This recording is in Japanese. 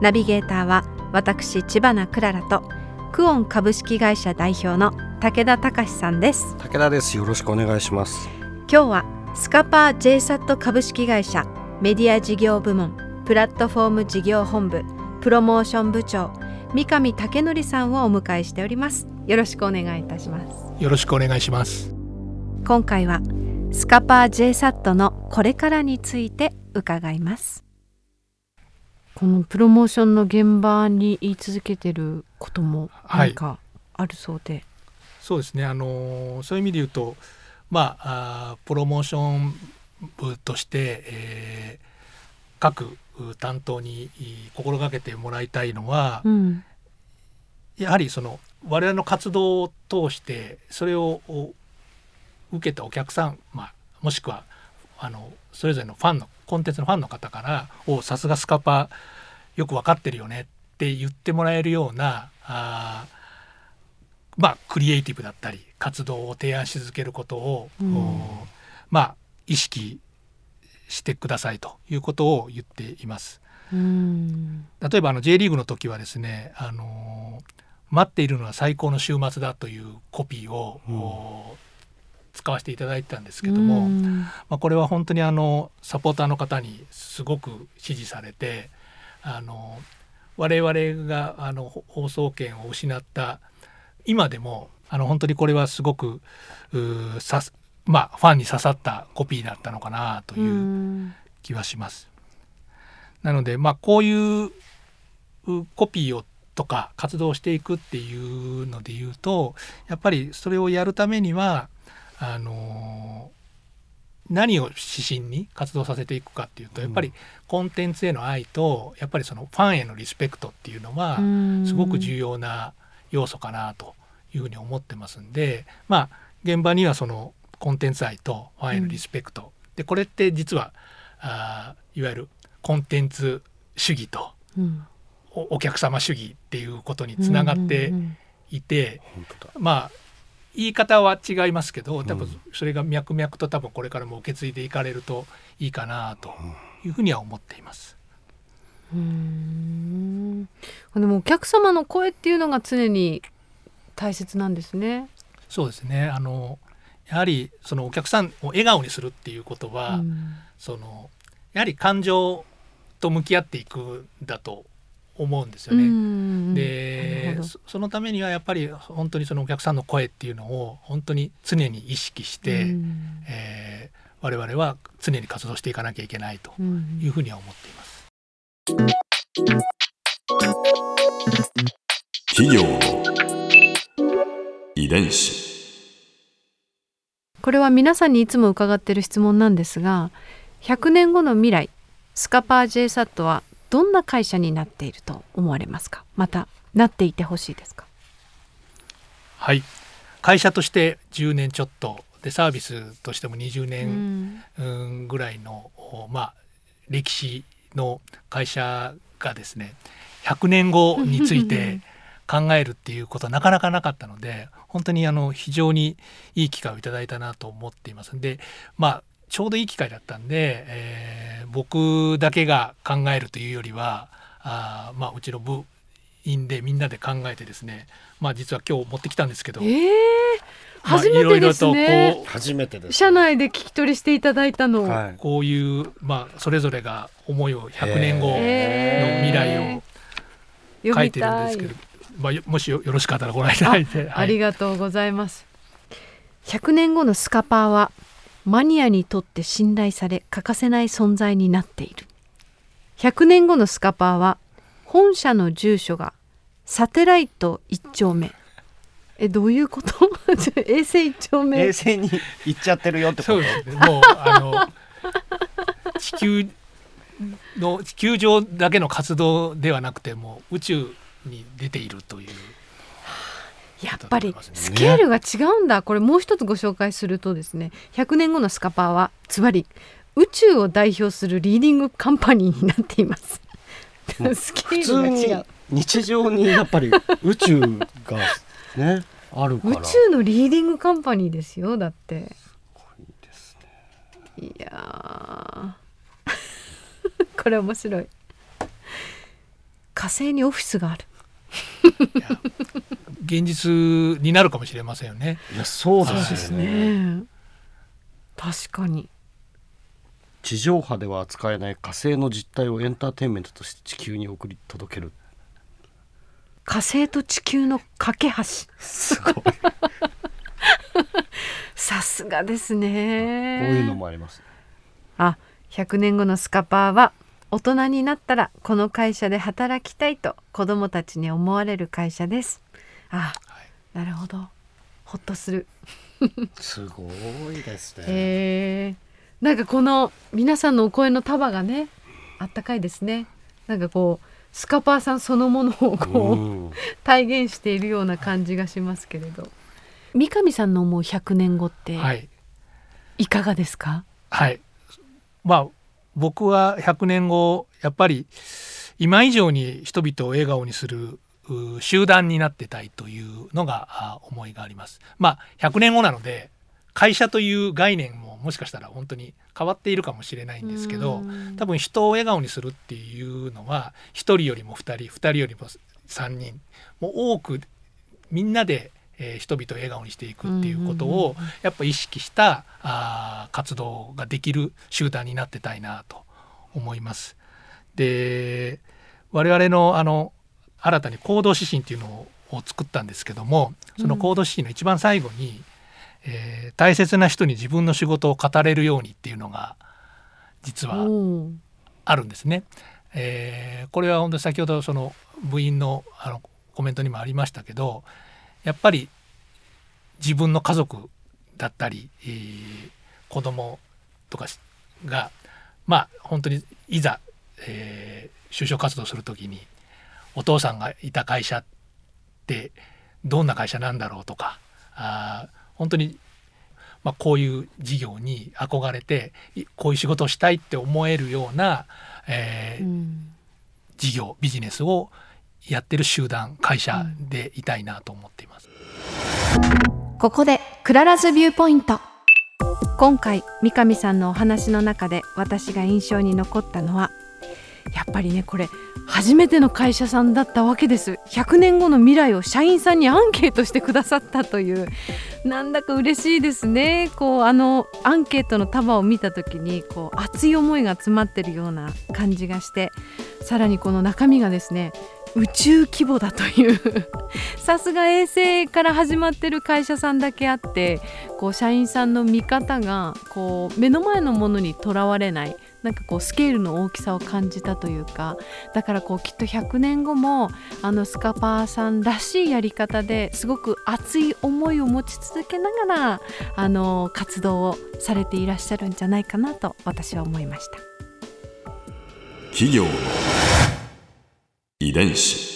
ナビゲーターは私千葉なクララとクオン株式会社代表の武田隆さんです。武田です。よろしくお願いします。今日はスカパー JSAT 株式会社メディア事業部門プラットフォーム事業本部プロモーション部長三上武則さんをお迎えしております。よろしくお願いいたします。よろしくお願いします。今回はスカパー JSAT のこれからについて伺いますこのプロモーションの現場に言い続けてることも何かあるそうで、はい、そうですね。あのそういう意味で言うとまああプロモーション部として、えー、各担当に心がけてもらいたいのは、うん、やはりその我々の活動を通してそれを受けたお客さん、まあ、もしくはあのそれぞれのファンのコンテンツのファンの方から「おさすがスカパよく分かってるよね」って言ってもらえるようなあまあクリエイティブだったり活動を提案し続けることを、うん、まあ意識してくださいということを言っています。うん。例えばあの J リーグの時はですね、あの待っているのは最高の週末だというコピーを、うん。使わせていただいてたんですけども、まあ、これは本当にあのサポーターの方にすごく支持されてあの我々があの放送権を失った今でもあの本当にこれはすごくさまあファンに刺さったコピーだったのかなという気はします。なのでまあこういうコピーをとか活動していくっていうので言うとやっぱりそれをやるためにはあの何を指針に活動させていくかっていうとやっぱりコンテンツへの愛とやっぱりそのファンへのリスペクトっていうのはすごく重要な要素かなというふうに思ってますんでまあ現場にはそのコンテンツ愛とファンへのリスペクト、でこれって実はあいわゆるコンテンツ主義と、おお客様主義っていうことにつながっていて、まあ言い方は違いますけど多分それが脈々と多分これからも受け継いでいかれるといいかなというふうには思っています。うんでもお客様の声っていうのが常に大切なんですね。そうですねあのやはりそのお客さんを笑顔にするっていうことは、そのやはり感情と向き合っていくんだと思うんですよね。でそのためにはやっぱり本当にそのお客さんの声っていうのを本当に常に意識して、えー、我々は常に活動していかなきゃいけないというふうには思っています。企業の遺伝子。これは皆さんにいつも伺っている質問なんですが100年後の未来スカパー JSAT はどんな会社になっていると思われますか？またなっていてほしいですか？はい。会社として10年ちょっとでサービスとしても20年、うん、ぐらいの、まあ、歴史の会社がですね100年後について考えるっていうことはなかなかなかったので本当にあの非常にいい機会をいただいたなと思っています。んでまあちょうどいい機会だったんで、えー、僕だけが考えるというよりはあ、まあ、うちの部員でみんなで考えてですね、まあ、実は今日持ってきたんですけど。えー初めてですね。初めてです、社内で聞き取りしていただいたの。はい、こういう、まあ、それぞれが思いを100年後の未来を書いてるんですけど、まあ、もしよろしかったらご覧いただいて、はい、ありがとうございます。100年後のスカパーはマニアにとって信頼され欠かせない存在になっている。100年後のスカパーは本社の住所がサテライト1丁目。えどういうこと？衛星1丁目。衛星に行っちゃってるよってこと？もうあの地球の地球上だけの活動ではなくても宇宙に出ているという。やっぱりスケールが違うんだ、これもう一つご紹介するとですね100年後のスカパーはつまり宇宙を代表するリーディングカンパニーになっています。スケールが違う。日常にやっぱり宇宙がねあるから。宇宙のリーディングカンパニーですよだって。いや これ面白い。火星にオフィスがある現実になるかもしれませんよね。いやそうですね。ね確かに。地上波では扱えない火星の実態をエンターテインメントとして地球に送り届ける。火星と地球の架け橋。すごい。こ さすがですうねいうのもあります。あ100年後のスカパーは大人になったらこの会社で働きたいと子供たちに思われる会社ですあ、なるほど。ほっとする。すごいですね、え。ー、なんかこの皆さんのお声の束がねあったかいですね。なんかこうスカパーさんそのものをこう、うん。体現しているような感じがしますけれど。三上さんの思う100年後ってはい、いかがですか、はい、まあ僕は100年後やっぱり今以上に人々を笑顔にするう集団になってたいというのがあ思いがあります。まあ100年後なので会社という概念ももしかしたら本当に変わっているかもしれないんですけどうん多分人を笑顔にするっていうのは1人よりも2人2人よりも3人もう多くみんなで、えー人々を笑顔にしていくっていうことをやっぱ意識したあー活動ができる集団になってたいなと思います。で我々のあの新たに行動指針っていうのを作ったんですけどもその行動指針の一番最後に、えー大切な人に自分の仕事を語れるようにっていうのが実はあるんですね。えーこれは本当に先ほどその部員のあのコメントにもありましたけどやっぱり自分の家族だったり、えー子供とかしがまあ本当にいざ、えー就職活動する時にお父さんがいた会社ってどんな会社なんだろうとかあー本当に、まあ、こういう事業に憧れていこういう仕事をしたいって思えるような、えーうん。事業ビジネスをやってる集団会社でいたいなと思っています。ここで Clara's Viewpoint。今回三上さんのお話の中で私が印象に残ったのはやっぱりねこれ初めての会社さんだったわけです。100年後の未来を社員さんにアンケートしてくださったという。なんだか嬉しいですね。こうあのアンケートの束を見た時にこう熱い思いが詰まってるような感じがしてさらにこの中身がですね宇宙規模だという。さすが衛星から始まってる会社さんだけあってこう社員さんの見方がこう目の前のものにとらわれない。なんかこうスケールの大きさを感じたというかだからこうきっと100年後もあのスカパーさんらしいやり方ですごく熱い思いを持ち続けながらあの活動をされていらっしゃるんじゃないかなと私は思いました。企業遺伝子